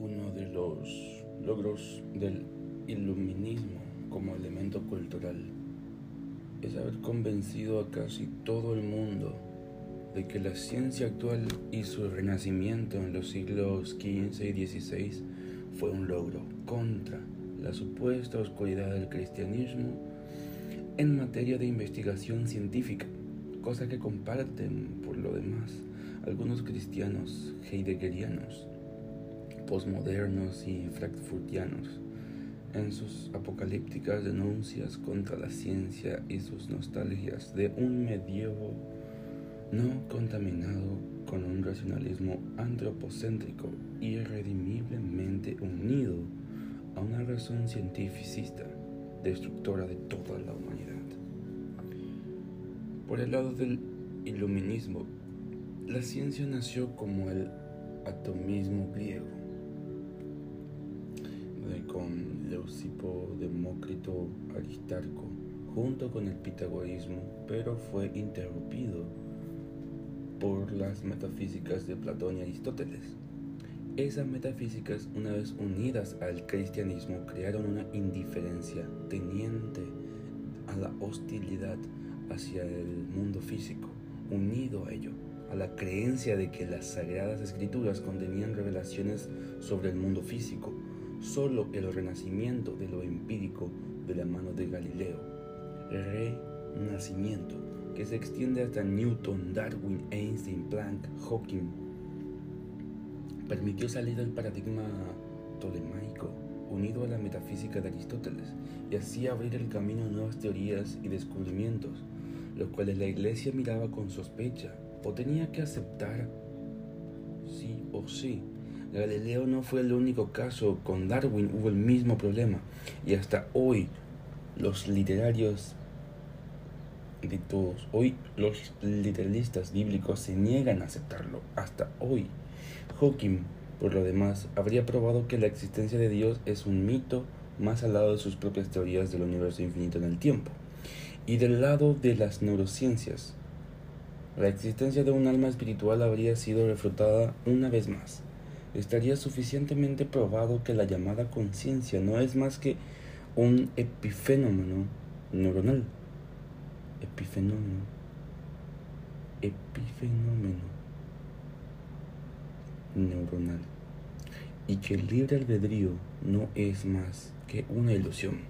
Uno de los logros del iluminismo como elemento cultural es haber convencido a casi todo el mundo de que la ciencia actual y su renacimiento en los siglos XV y XVI fue un logro contra la supuesta oscuridad del cristianismo en materia de investigación científica, cosa que comparten por lo demás algunos cristianos heideggerianos, posmodernos y frankfurtianos en sus apocalípticas denuncias contra la ciencia y sus nostalgias de un medievo no contaminado con un racionalismo antropocéntrico irredimiblemente unido a una razón cientificista destructora de toda la humanidad. Por el lado del iluminismo, la ciencia nació como el atomismo griego, con Leucipo, Demócrito, Aristarco, junto con el pitagorismo, pero fue interrumpido por las metafísicas de Platón y Aristóteles. Esas metafísicas, una vez unidas al cristianismo, crearon una indiferencia teniente a la hostilidad hacia el mundo físico, unido a ello, a la creencia de que las sagradas escrituras contenían revelaciones sobre el mundo físico, solo el renacimiento de lo empírico de la mano de Galileo, renacimiento que se extiende hasta Newton, Darwin, Einstein, Planck, Hawking, permitió salir del paradigma tolemaico unido a la metafísica de Aristóteles y así abrir el camino a nuevas teorías y descubrimientos, los cuales la iglesia miraba con sospecha o tenía que aceptar sí o sí. Galileo no fue el único caso, con Darwin hubo el mismo problema y hasta hoy los literarios de todos, hoy los literalistas bíblicos se niegan a aceptarlo, hasta hoy. Hawking, por lo demás, habría probado que la existencia de Dios es un mito más al lado de sus propias teorías del universo infinito en el tiempo. Y del lado de las neurociencias, la existencia de un alma espiritual habría sido refutada una vez más. Estaría suficientemente probado que la llamada conciencia no es más que un epifenómeno neuronal. Epifenómeno. Epifenómeno neuronal. Y que el libre albedrío no es más que una ilusión.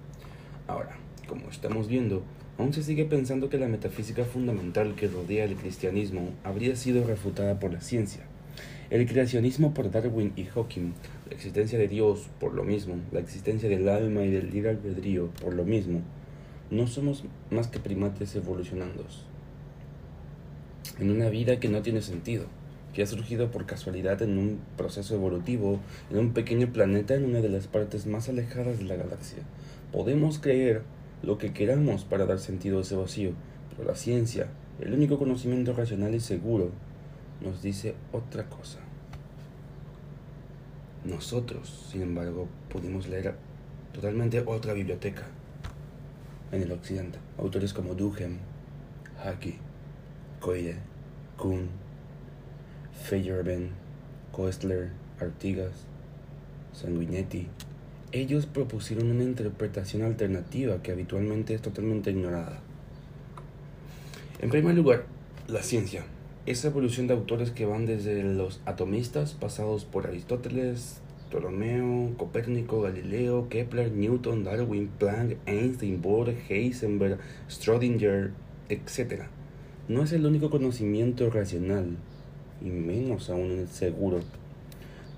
Ahora, como estamos viendo, aún se sigue pensando que la metafísica fundamental que rodea el cristianismo habría sido refutada por la ciencia. El creacionismo por Darwin y Hawking, la existencia de Dios por lo mismo, la existencia del alma y del libre albedrío por lo mismo, no somos más que primates evolucionando en una vida que no tiene sentido, que ha surgido por casualidad en un proceso evolutivo en un pequeño planeta en una de las partes más alejadas de la galaxia. Podemos creer lo que queramos para dar sentido a ese vacío, pero la ciencia, el único conocimiento racional y seguro, nos dice otra cosa. Nosotros, sin embargo, pudimos leer totalmente otra biblioteca en el occidente. Autores como Duhem, Haki, Coide, Kuhn, Feyerabend, Koestler, Artigas, Sanguinetti. Ellos propusieron una interpretación alternativa que habitualmente es totalmente ignorada. En primer lugar, la ciencia. Esa evolución de autores que van desde los atomistas, pasados por Aristóteles, Ptolomeo, Copérnico, Galileo, Kepler, Newton, Darwin, Planck, Einstein, Bohr, Heisenberg, Schrödinger, etc. No es el único conocimiento racional, y menos aún seguro.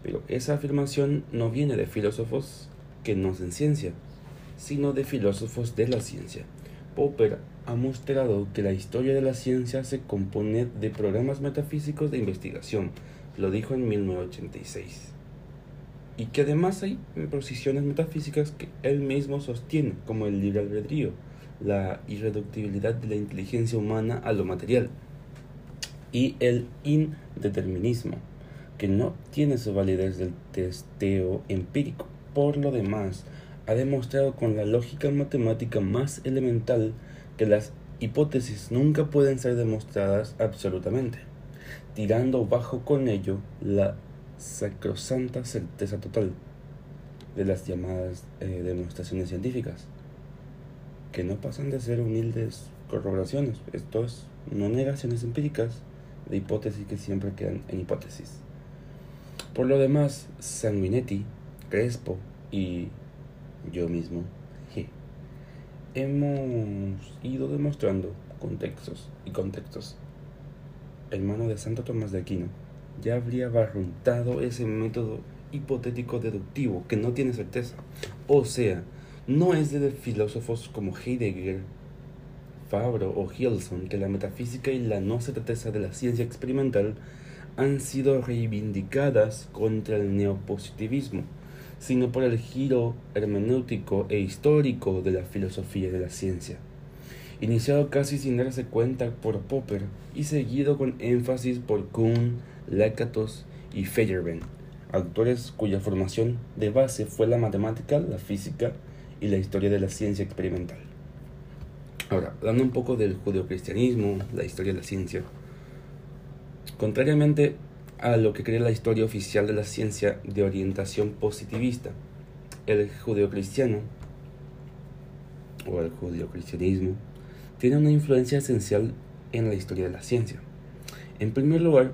Pero esa afirmación no viene de filósofos que no hacen ciencia, sino de filósofos de la ciencia. Popper ha mostrado que la historia de la ciencia se compone de programas metafísicos de investigación, lo dijo en 1986 y que además hay posiciones metafísicas que él mismo sostiene, como el libre albedrío, la irreductibilidad de la inteligencia humana a lo material y el indeterminismo, que no tiene su validez del testeo empírico. Por lo demás, ha demostrado con la lógica matemática más elemental que las hipótesis nunca pueden ser demostradas absolutamente, tirando bajo con ello la sacrosanta certeza total de las llamadas eh, demostraciones científicas, que no pasan de ser humildes corroboraciones, esto es, no negaciones empíricas de hipótesis que siempre quedan en hipótesis. Por lo demás, Sanguinetti, Crespo y yo mismo hemos ido demostrando contextos y contextos. El mano de Santo Tomás de Aquino ya habría barruntado ese método hipotético deductivo que no tiene certeza. O sea, no es de filósofos como Heidegger, Fabro o Hilson que la metafísica y la no certeza de la ciencia experimental han sido reivindicadas contra el neopositivismo, sino por el giro hermenéutico e histórico de la filosofía de la ciencia, iniciado casi sin darse cuenta por Popper y seguido con énfasis por Kuhn, Lakatos y Feyerabend, autores cuya formación de base fue la matemática, la física y la historia de la ciencia experimental. Ahora, hablando un poco del judeocristianismo, la historia de la ciencia, contrariamente a lo que cree la historia oficial de la ciencia de orientación positivista, el judeocristiano o el judeocristianismo tiene una influencia esencial en la historia de la ciencia. En primer lugar,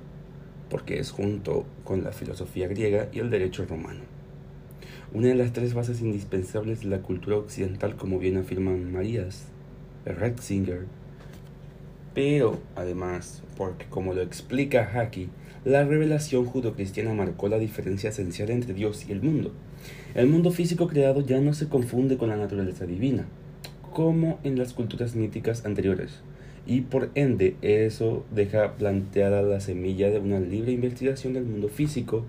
porque es junto con la filosofía griega y el derecho romano. Una de las tres bases indispensables de la cultura occidental, como bien afirman Marías, Ratzinger, pero además porque como lo explica Haki, la revelación judo-cristiana marcó la diferencia esencial entre Dios y el mundo. El mundo físico creado ya no se confunde con la naturaleza divina, como en las culturas míticas anteriores, y por ende eso deja planteada la semilla de una libre investigación del mundo físico,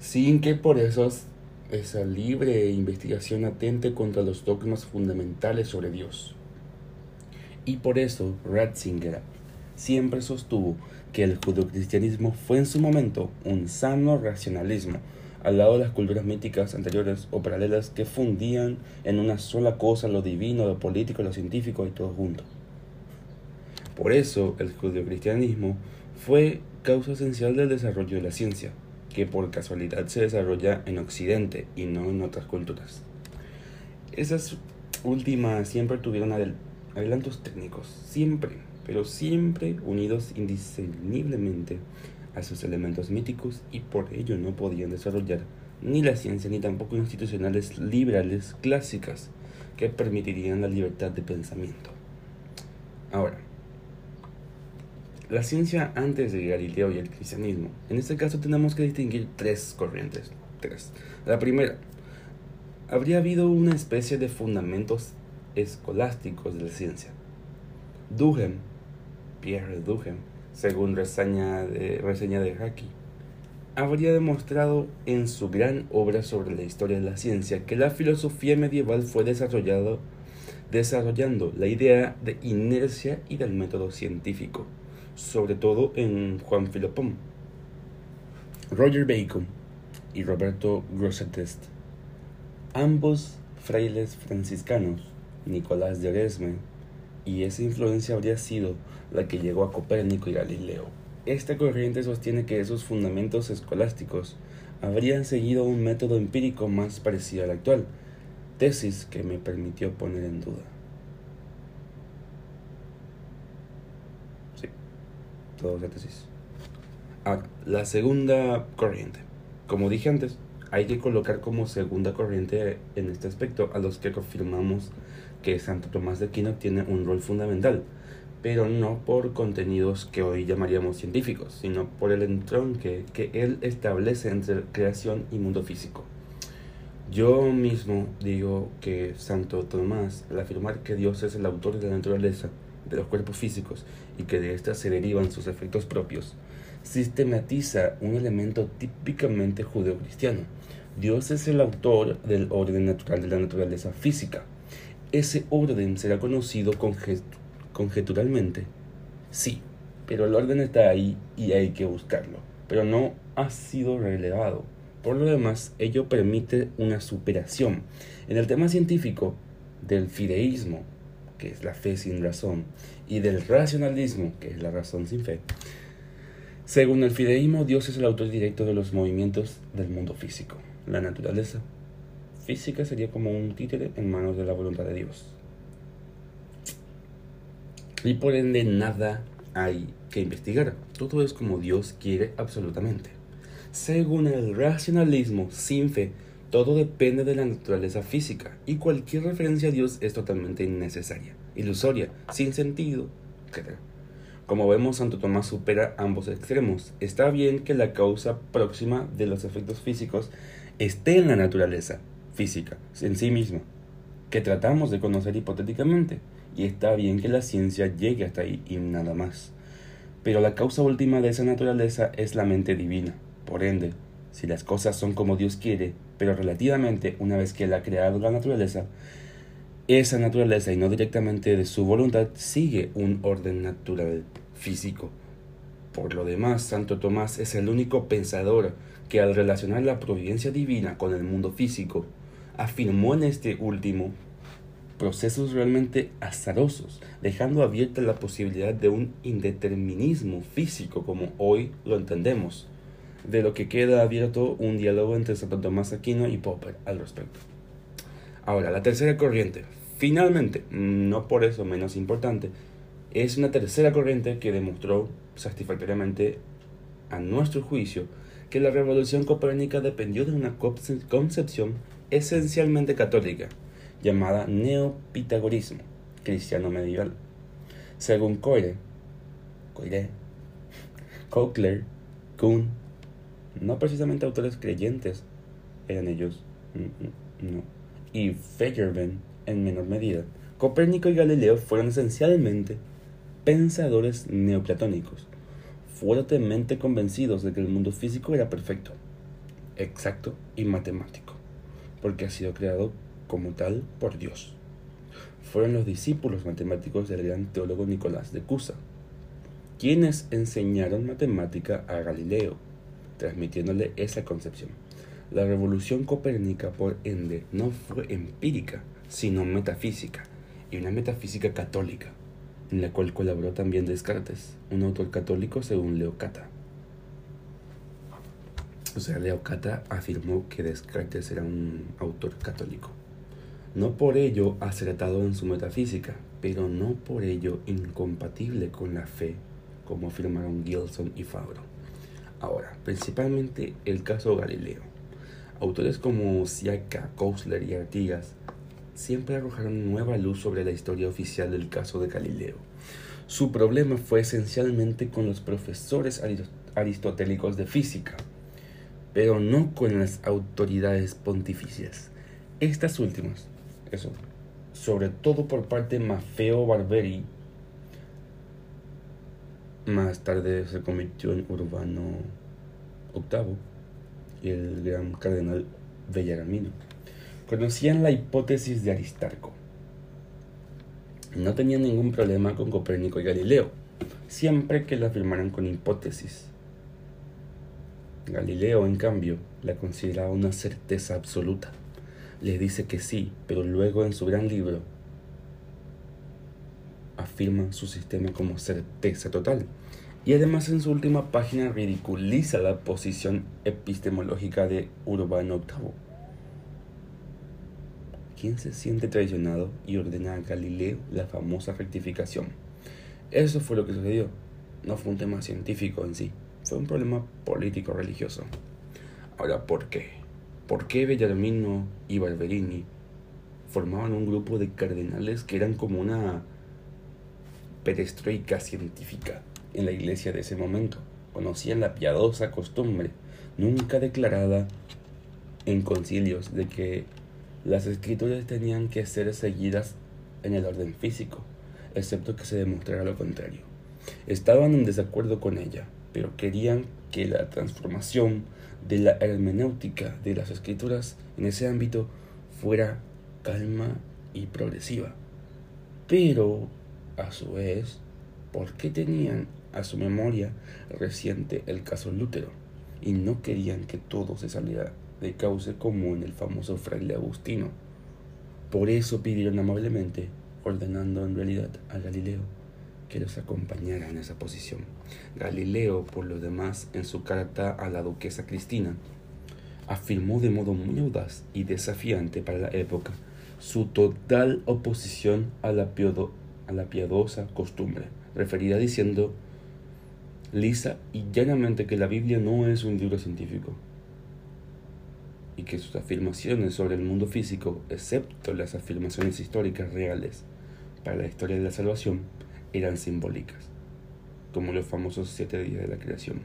sin que por eso esa libre investigación atente contra los dogmas fundamentales sobre Dios. Y por eso Ratzinger siempre sostuvo que el judocristianismo fue en su momento un sano racionalismo, al lado de las culturas míticas anteriores o paralelas que fundían en una sola cosa lo divino, lo político, lo científico y todo junto. Por eso el judeocristianismo fue causa esencial del desarrollo de la ciencia, que por casualidad se desarrolla en Occidente y no en otras culturas. Esas últimas siempre tuvieron adelantos técnicos, siempre, pero siempre unidos indiscerniblemente a sus elementos míticos y por ello no podían desarrollar ni la ciencia ni tampoco institucionales liberales clásicas que permitirían la libertad de pensamiento. Ahora, la ciencia antes de Galileo y el cristianismo. En este caso tenemos que distinguir tres corrientes. Tres. La primera, habría habido una especie de fundamentos escolásticos de la ciencia. Duhem, Pierre Duhem, según reseña de, reseña de Haki, habría demostrado en su gran obra sobre la historia de la ciencia que la filosofía medieval fue desarrollado, desarrollando la idea de inercia y del método científico, sobre todo en Juan Philippon. Roger Bacon y Roberto Grosseteste, ambos frailes franciscanos, Nicolás de Oresme, y esa influencia habría sido la que llegó a Copérnico y Galileo. Esta corriente sostiene que esos fundamentos escolásticos habrían seguido un método empírico más parecido al actual, tesis que me permitió poner en duda. Sí, todo es tesis. Ahora, la segunda corriente. Como dije antes, hay que colocar como segunda corriente en este aspecto a los que confirmamos que Santo Tomás de Aquino tiene un rol fundamental, pero no por contenidos que hoy llamaríamos científicos, sino por el entronque que él establece entre creación y mundo físico. Yo mismo digo que Santo Tomás, al afirmar que Dios es el autor de la naturaleza, de los cuerpos físicos, y que de éstas se derivan sus efectos propios, sistematiza un elemento típicamente judeocristiano. Dios es el autor del orden natural de la naturaleza física. Ese orden será conocido conjeturalmente. Sí, pero el orden está ahí y hay que buscarlo. Pero no ha sido relevado. Por lo demás, ello permite una superación en el tema científico del fideísmo, que es la fe sin razón, y del racionalismo, que es la razón sin fe Según el fideísmo, Dios es el autor directo de los movimientos del mundo físico. La naturaleza física sería como un títere en manos de la voluntad de Dios. Y por ende nada hay que investigar. Todo es como Dios quiere absolutamente. Según el racionalismo sin fe, todo depende de la naturaleza física y cualquier referencia a Dios es totalmente innecesaria, ilusoria, sin sentido, etc. Como vemos, Santo Tomás supera ambos extremos. Está bien que la causa próxima de los efectos físicos esté en la naturaleza física, en sí misma, que tratamos de conocer hipotéticamente, y está bien que la ciencia llegue hasta ahí y nada más. Pero la causa última de esa naturaleza es la mente divina. Por ende, si las cosas son como Dios quiere, pero relativamente una vez que Él ha creado la naturaleza, esa naturaleza y no directamente de su voluntad sigue un orden natural físico. Por lo demás, Santo Tomás es el único pensador que al relacionar la providencia divina con el mundo físico, afirmó en este último procesos realmente azarosos, dejando abierta la posibilidad de un indeterminismo físico como hoy lo entendemos, de lo que queda abierto un diálogo entre Santo Tomás Aquino y Popper al respecto. Ahora, la tercera corriente, finalmente, no por eso menos importante, es una tercera corriente que demostró satisfactoriamente a nuestro juicio que la revolución copérnica dependió de una concepción esencialmente católica, llamada neopitagorismo cristiano medieval. Según Coire, Coire, Cochler, Kuhn, no precisamente autores creyentes eran ellos, mm, mm, no, y Feyerabend en menor medida, Copérnico y Galileo fueron esencialmente pensadores neoplatónicos, fuertemente convencidos de que el mundo físico era perfecto, exacto y matemático, porque ha sido creado como tal por Dios. Fueron los discípulos matemáticos del gran teólogo Nicolás de Cusa, quienes enseñaron matemática a Galileo, transmitiéndole esa concepción. La revolución copérnica, por ende, no fue empírica, sino metafísica, y una metafísica católica, en la cual colaboró también Descartes, un autor católico según Leocata. Sea, Leocata afirmó que Descartes era un autor católico no por ello acertado en su metafísica, pero no por ello incompatible con la fe, como afirmaron Gilson y Fabro. Ahora, principalmente el caso Galileo. Autores como Siaka, Kousler y Artigas siempre arrojaron nueva luz sobre la historia oficial del caso de Galileo. Su problema fue esencialmente con los profesores aristotélicos de física, pero no con las autoridades pontificias. Estas últimas eso, sobre todo por parte de Maffeo Barberi, más tarde se convirtió en Urbano VIII y el gran cardenal Bellaramino. Conocían la hipótesis de Aristarco. No tenían ningún problema con Copérnico y Galileo, siempre que la afirmaran con hipótesis. Galileo, en cambio, la consideraba una certeza absoluta le dice que sí, pero luego en su gran libro afirma su sistema como certeza total. Y además en su última página ridiculiza la posición epistemológica de Urbano VIII. ¿Quién se siente traicionado y ordena a Galileo la famosa rectificación? Eso fue lo que sucedió. No fue un tema científico en sí, fue un problema político-religioso. Ahora, ¿por qué? por qué Bellarmino y Barberini formaban un grupo de cardenales que eran como una perestroika científica en la iglesia de ese momento. Conocían la piadosa costumbre, nunca declarada en concilios, de que las escrituras tenían que ser seguidas en el orden físico, excepto que se demostrara lo contrario. Estaban en desacuerdo con ella, pero querían que la transformación de la hermenéutica de las escrituras en ese ámbito fuera calma y progresiva. Pero, a su vez, ¿por qué tenían a su memoria reciente el caso Lutero y no querían que todo se saliera de cauce como en el famoso fraile Agustino? Por eso pidieron amablemente, ordenando en realidad a Galileo que los acompañara en esa posición. Galileo, por lo demás, en su carta a la duquesa Cristina, afirmó de modo muy audaz y desafiante para la época su total oposición a la, a la piadosa costumbre, referida diciendo lisa y llanamente que la Biblia no es un libro científico y que sus afirmaciones sobre el mundo físico, excepto las afirmaciones históricas reales para la historia de la salvación, eran simbólicas, como los famosos siete días de la creación.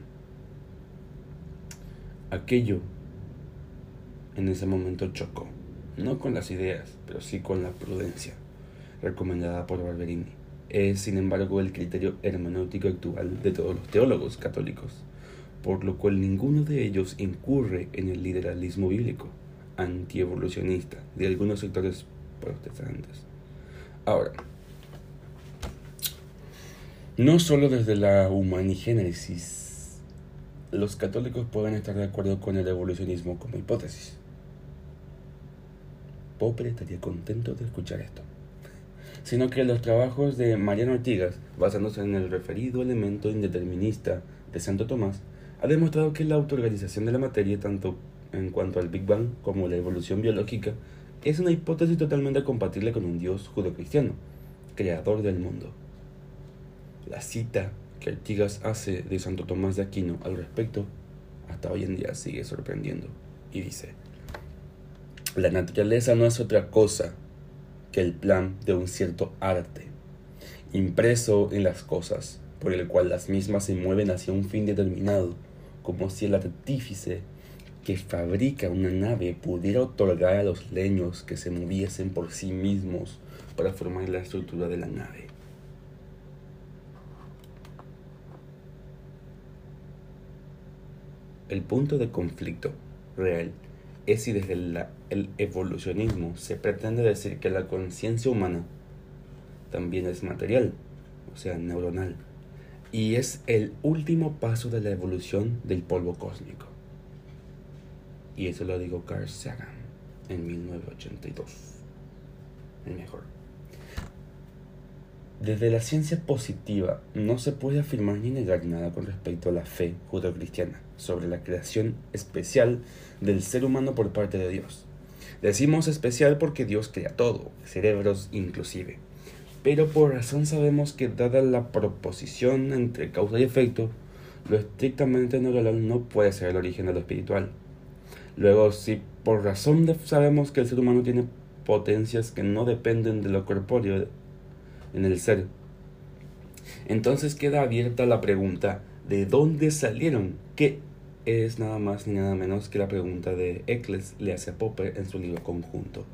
Aquello en ese momento chocó, no con las ideas, pero sí con la prudencia recomendada por Barberini. Es, sin embargo, el criterio hermenéutico actual de todos los teólogos católicos, por lo cual ninguno de ellos incurre en el liberalismo bíblico antievolucionista de algunos sectores protestantes. Ahora, no solo desde la humanigénesis, los católicos pueden estar de acuerdo con el evolucionismo como hipótesis. Popper estaría contento de escuchar esto. Sino que los trabajos de Mariano Ortigas, basándose en el referido elemento indeterminista de Santo Tomás, ha demostrado que la autoorganización de la materia, tanto en cuanto al Big Bang como la evolución biológica, es una hipótesis totalmente compatible con un Dios judeocristiano, creador del mundo. La cita que Artigas hace de Santo Tomás de Aquino al respecto hasta hoy en día sigue sorprendiendo y dice, la naturaleza no es otra cosa que el plan de un cierto arte, impreso en las cosas, por el cual las mismas se mueven hacia un fin determinado, como si el artífice que fabrica una nave pudiera otorgar a los leños que se moviesen por sí mismos para formar la estructura de la nave. El punto de conflicto real es si desde el evolucionismo se pretende decir que la conciencia humana también es material, o sea, neuronal, y es el último paso de la evolución del polvo cósmico. Y eso lo digo Carl Sagan en 1982, el mejor. Desde la ciencia positiva no se puede afirmar ni negar nada con respecto a la fe judeocristiana sobre la creación especial del ser humano por parte de Dios. Decimos especial porque Dios crea todo, cerebros inclusive. Pero por razón sabemos que dada la proposición entre causa y efecto, lo estrictamente neuronal no puede ser el origen de lo espiritual. Luego, si por razón sabemos que el ser humano tiene potencias que no dependen de lo corpóreo, en el ser. Entonces queda abierta la pregunta, ¿de dónde salieron? Que es nada más ni nada menos que la pregunta de Eccles le hace a Popper en su libro conjunto.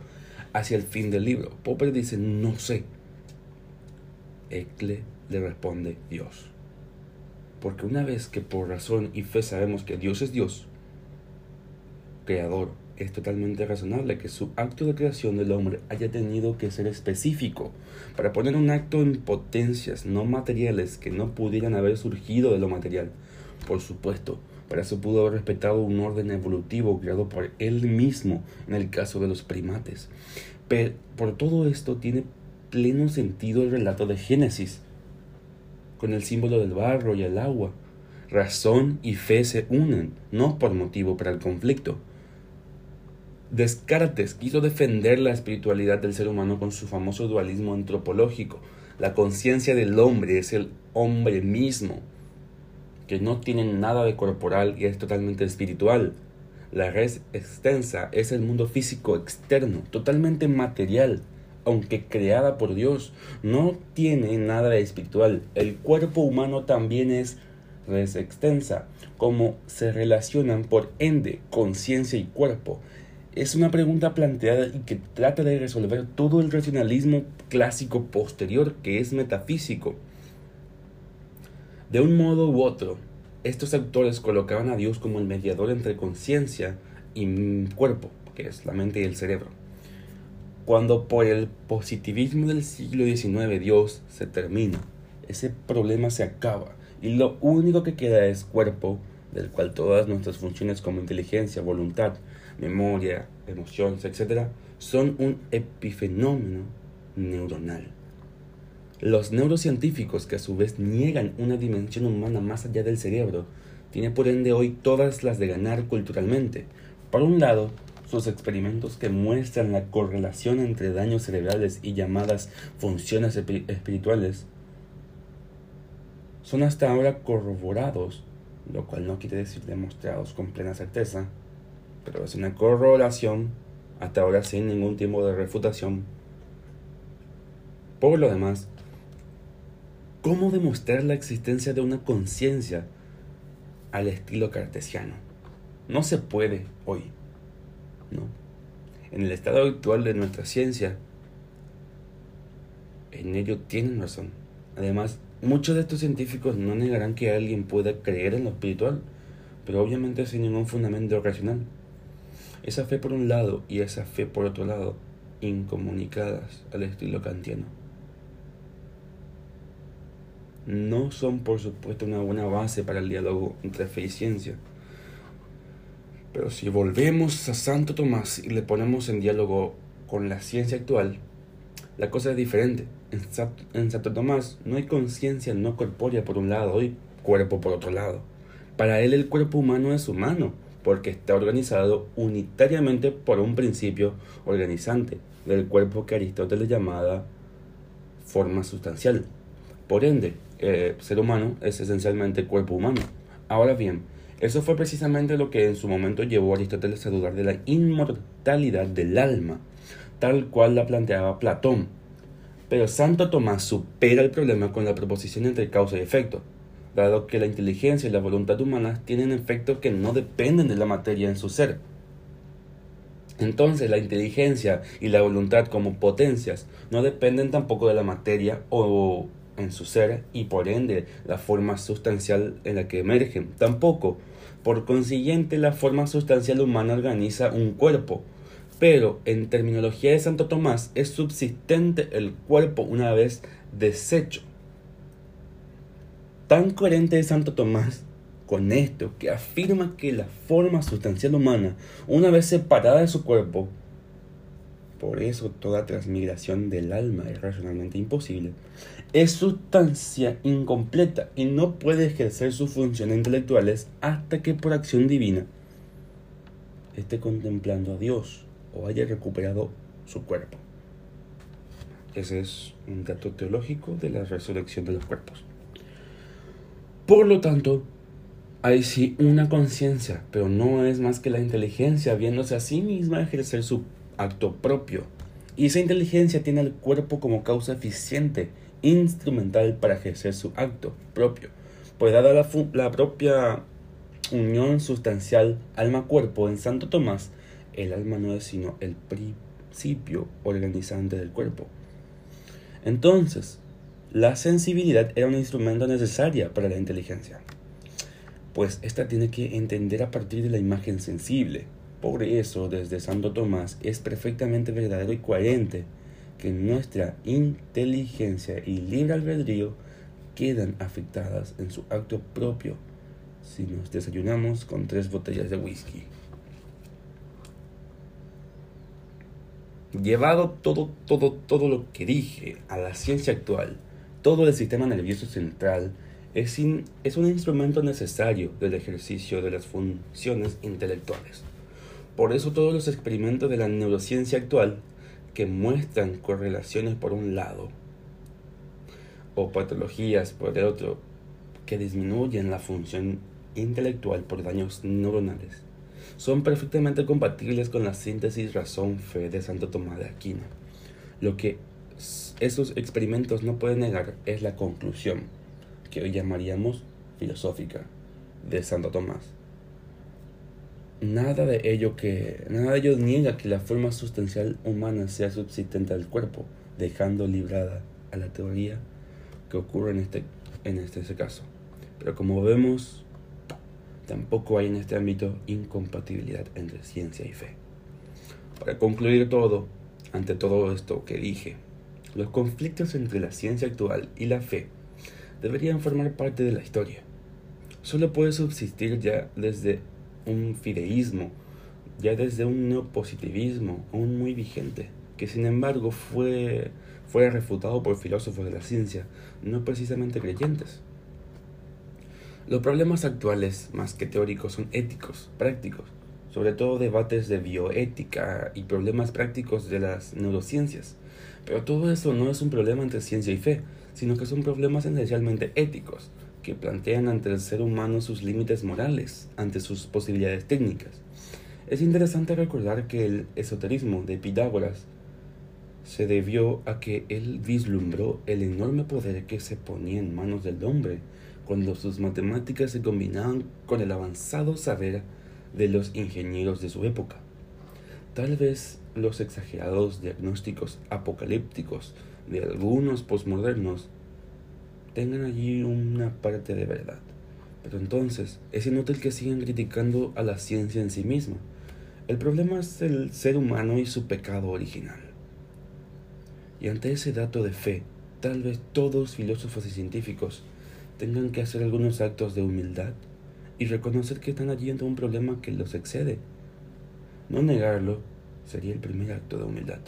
Hacia el fin del libro, Popper dice, no sé. Eccles le responde, Dios. Porque una vez que por razón y fe sabemos que Dios es Dios, creador, es totalmente razonable que su acto de creación del hombre haya tenido que ser específico, para poner un acto en potencias no materiales que no pudieran haber surgido de lo material. Por supuesto, para eso pudo haber respetado un orden evolutivo creado por él mismo en el caso de los primates. Pero por todo esto tiene pleno sentido el relato de Génesis, con el símbolo del barro y el agua. Razón y fe se unen, no por motivo para el conflicto, Descartes quiso defender la espiritualidad del ser humano con su famoso dualismo antropológico. La conciencia del hombre es el hombre mismo, que no tiene nada de corporal y es totalmente espiritual. La res extensa es el mundo físico externo, totalmente material, aunque creada por Dios, no tiene nada de espiritual. El cuerpo humano también es res extensa, como se relacionan por ende conciencia y cuerpo es una pregunta planteada y que trata de resolver todo el racionalismo clásico posterior que es metafísico. De un modo u otro, estos autores colocaban a Dios como el mediador entre conciencia y cuerpo, que es la mente y el cerebro. Cuando por el positivismo del siglo XIX Dios se termina, ese problema se acaba y lo único que queda es cuerpo, del cual todas nuestras funciones como inteligencia, voluntad, memoria, emociones, etc., son un epifenómeno neuronal. Los neurocientíficos, que a su vez niegan una dimensión humana más allá del cerebro, tienen por ende hoy todas las de ganar culturalmente. Por un lado, sus experimentos que muestran la correlación entre daños cerebrales y llamadas funciones espirituales son hasta ahora corroborados, lo cual no quiere decir demostrados con plena certeza, pero es una correlación hasta ahora sin ningún tipo de refutación. Por lo demás, ¿cómo demostrar la existencia de una conciencia al estilo cartesiano? No se puede hoy. ¿no? En el estado actual de nuestra ciencia, en ello tienen razón. Además, muchos de estos científicos no negarán que alguien pueda creer en lo espiritual, pero obviamente sin ningún fundamento racional. Esa fe por un lado y esa fe por otro lado, incomunicadas al estilo kantiano. No son por supuesto una buena base para el diálogo entre fe y ciencia. Pero si volvemos a Santo Tomás y le ponemos en diálogo con la ciencia actual, la cosa es diferente. En Santo Tomás no hay conciencia no corpórea por un lado y cuerpo por otro lado. Para él el cuerpo humano es humano, porque está organizado unitariamente por un principio organizante del cuerpo que Aristóteles llamaba forma sustancial. Por ende, el ser humano es esencialmente cuerpo humano. Ahora bien, eso fue precisamente lo que en su momento llevó a Aristóteles a dudar de la inmortalidad del alma, tal cual la planteaba Platón. Pero Santo Tomás supera el problema con la proposición entre causa y efecto dado que la inteligencia y la voluntad humanas tienen efectos que no dependen de la materia en su ser. Entonces la inteligencia y la voluntad como potencias no dependen tampoco de la materia o en su ser y por ende la forma sustancial en la que emergen. Tampoco, por consiguiente, la forma sustancial humana organiza un cuerpo. Pero en terminología de Santo Tomás es subsistente el cuerpo una vez deshecho Tan coherente es Santo Tomás con esto que afirma que la forma sustancial humana, una vez separada de su cuerpo, por eso toda transmigración del alma es racionalmente imposible, es sustancia incompleta y no puede ejercer sus funciones intelectuales hasta que por acción divina esté contemplando a Dios o haya recuperado su cuerpo. Ese es un dato teológico de la resurrección de los cuerpos. Por lo tanto, hay sí una conciencia, pero no es más que la inteligencia viéndose a sí misma ejercer su acto propio. Y esa inteligencia tiene al cuerpo como causa eficiente, instrumental para ejercer su acto propio. Pues dada la, la propia unión sustancial alma-cuerpo en Santo Tomás, el alma no es sino el principio organizante del cuerpo. Entonces, la sensibilidad era un instrumento necesario para la inteligencia, pues ésta tiene que entender a partir de la imagen sensible. Por eso, desde Santo Tomás es perfectamente verdadero y coherente que nuestra inteligencia y libre albedrío quedan afectadas en su acto propio si nos desayunamos con tres botellas de whisky. Llevado todo, todo, todo lo que dije a la ciencia actual, todo el sistema nervioso central es, un instrumento necesario del ejercicio de las funciones intelectuales. Por eso todos los experimentos de la neurociencia actual que muestran correlaciones por un lado o patologías por el otro que disminuyen la función intelectual por daños neuronales son perfectamente compatibles con la síntesis razón-fe de Santo Tomás de Aquino, lo que esos experimentos no pueden negar es la conclusión, que hoy llamaríamos filosófica, de Santo Tomás. Nada de ello que nada de ello niega que la forma sustancial humana sea subsistente al cuerpo, dejando librada a la teoría que ocurre en este, en este caso. Pero como vemos, tampoco hay en este ámbito incompatibilidad entre ciencia y fe. Para concluir todo, ante todo esto que dije, los conflictos entre la ciencia actual y la fe deberían formar parte de la historia. Solo puede subsistir ya desde un fideísmo, ya desde un neopositivismo aún muy vigente, que sin embargo fue, fue refutado por filósofos de la ciencia, no precisamente creyentes. Los problemas actuales, más que teóricos, son éticos, prácticos, sobre todo debates de bioética y problemas prácticos de las neurociencias. Pero todo eso no es un problema entre ciencia y fe, sino que son problemas esencialmente éticos, que plantean ante el ser humano sus límites morales, ante sus posibilidades técnicas. Es interesante recordar que el esoterismo de Pitágoras se debió a que él vislumbró el enorme poder que se ponía en manos del hombre cuando sus matemáticas se combinaban con el avanzado saber de los ingenieros de su época. Tal vez los exagerados diagnósticos apocalípticos de algunos posmodernos tengan allí una parte de verdad. Pero entonces es inútil que sigan criticando a la ciencia en sí misma. El problema es el ser humano y su pecado original. Y ante ese dato de fe, tal vez todos filósofos y científicos tengan que hacer algunos actos de humildad y reconocer que están allí ante un problema que los excede. No negarlo sería el primer acto de humildad.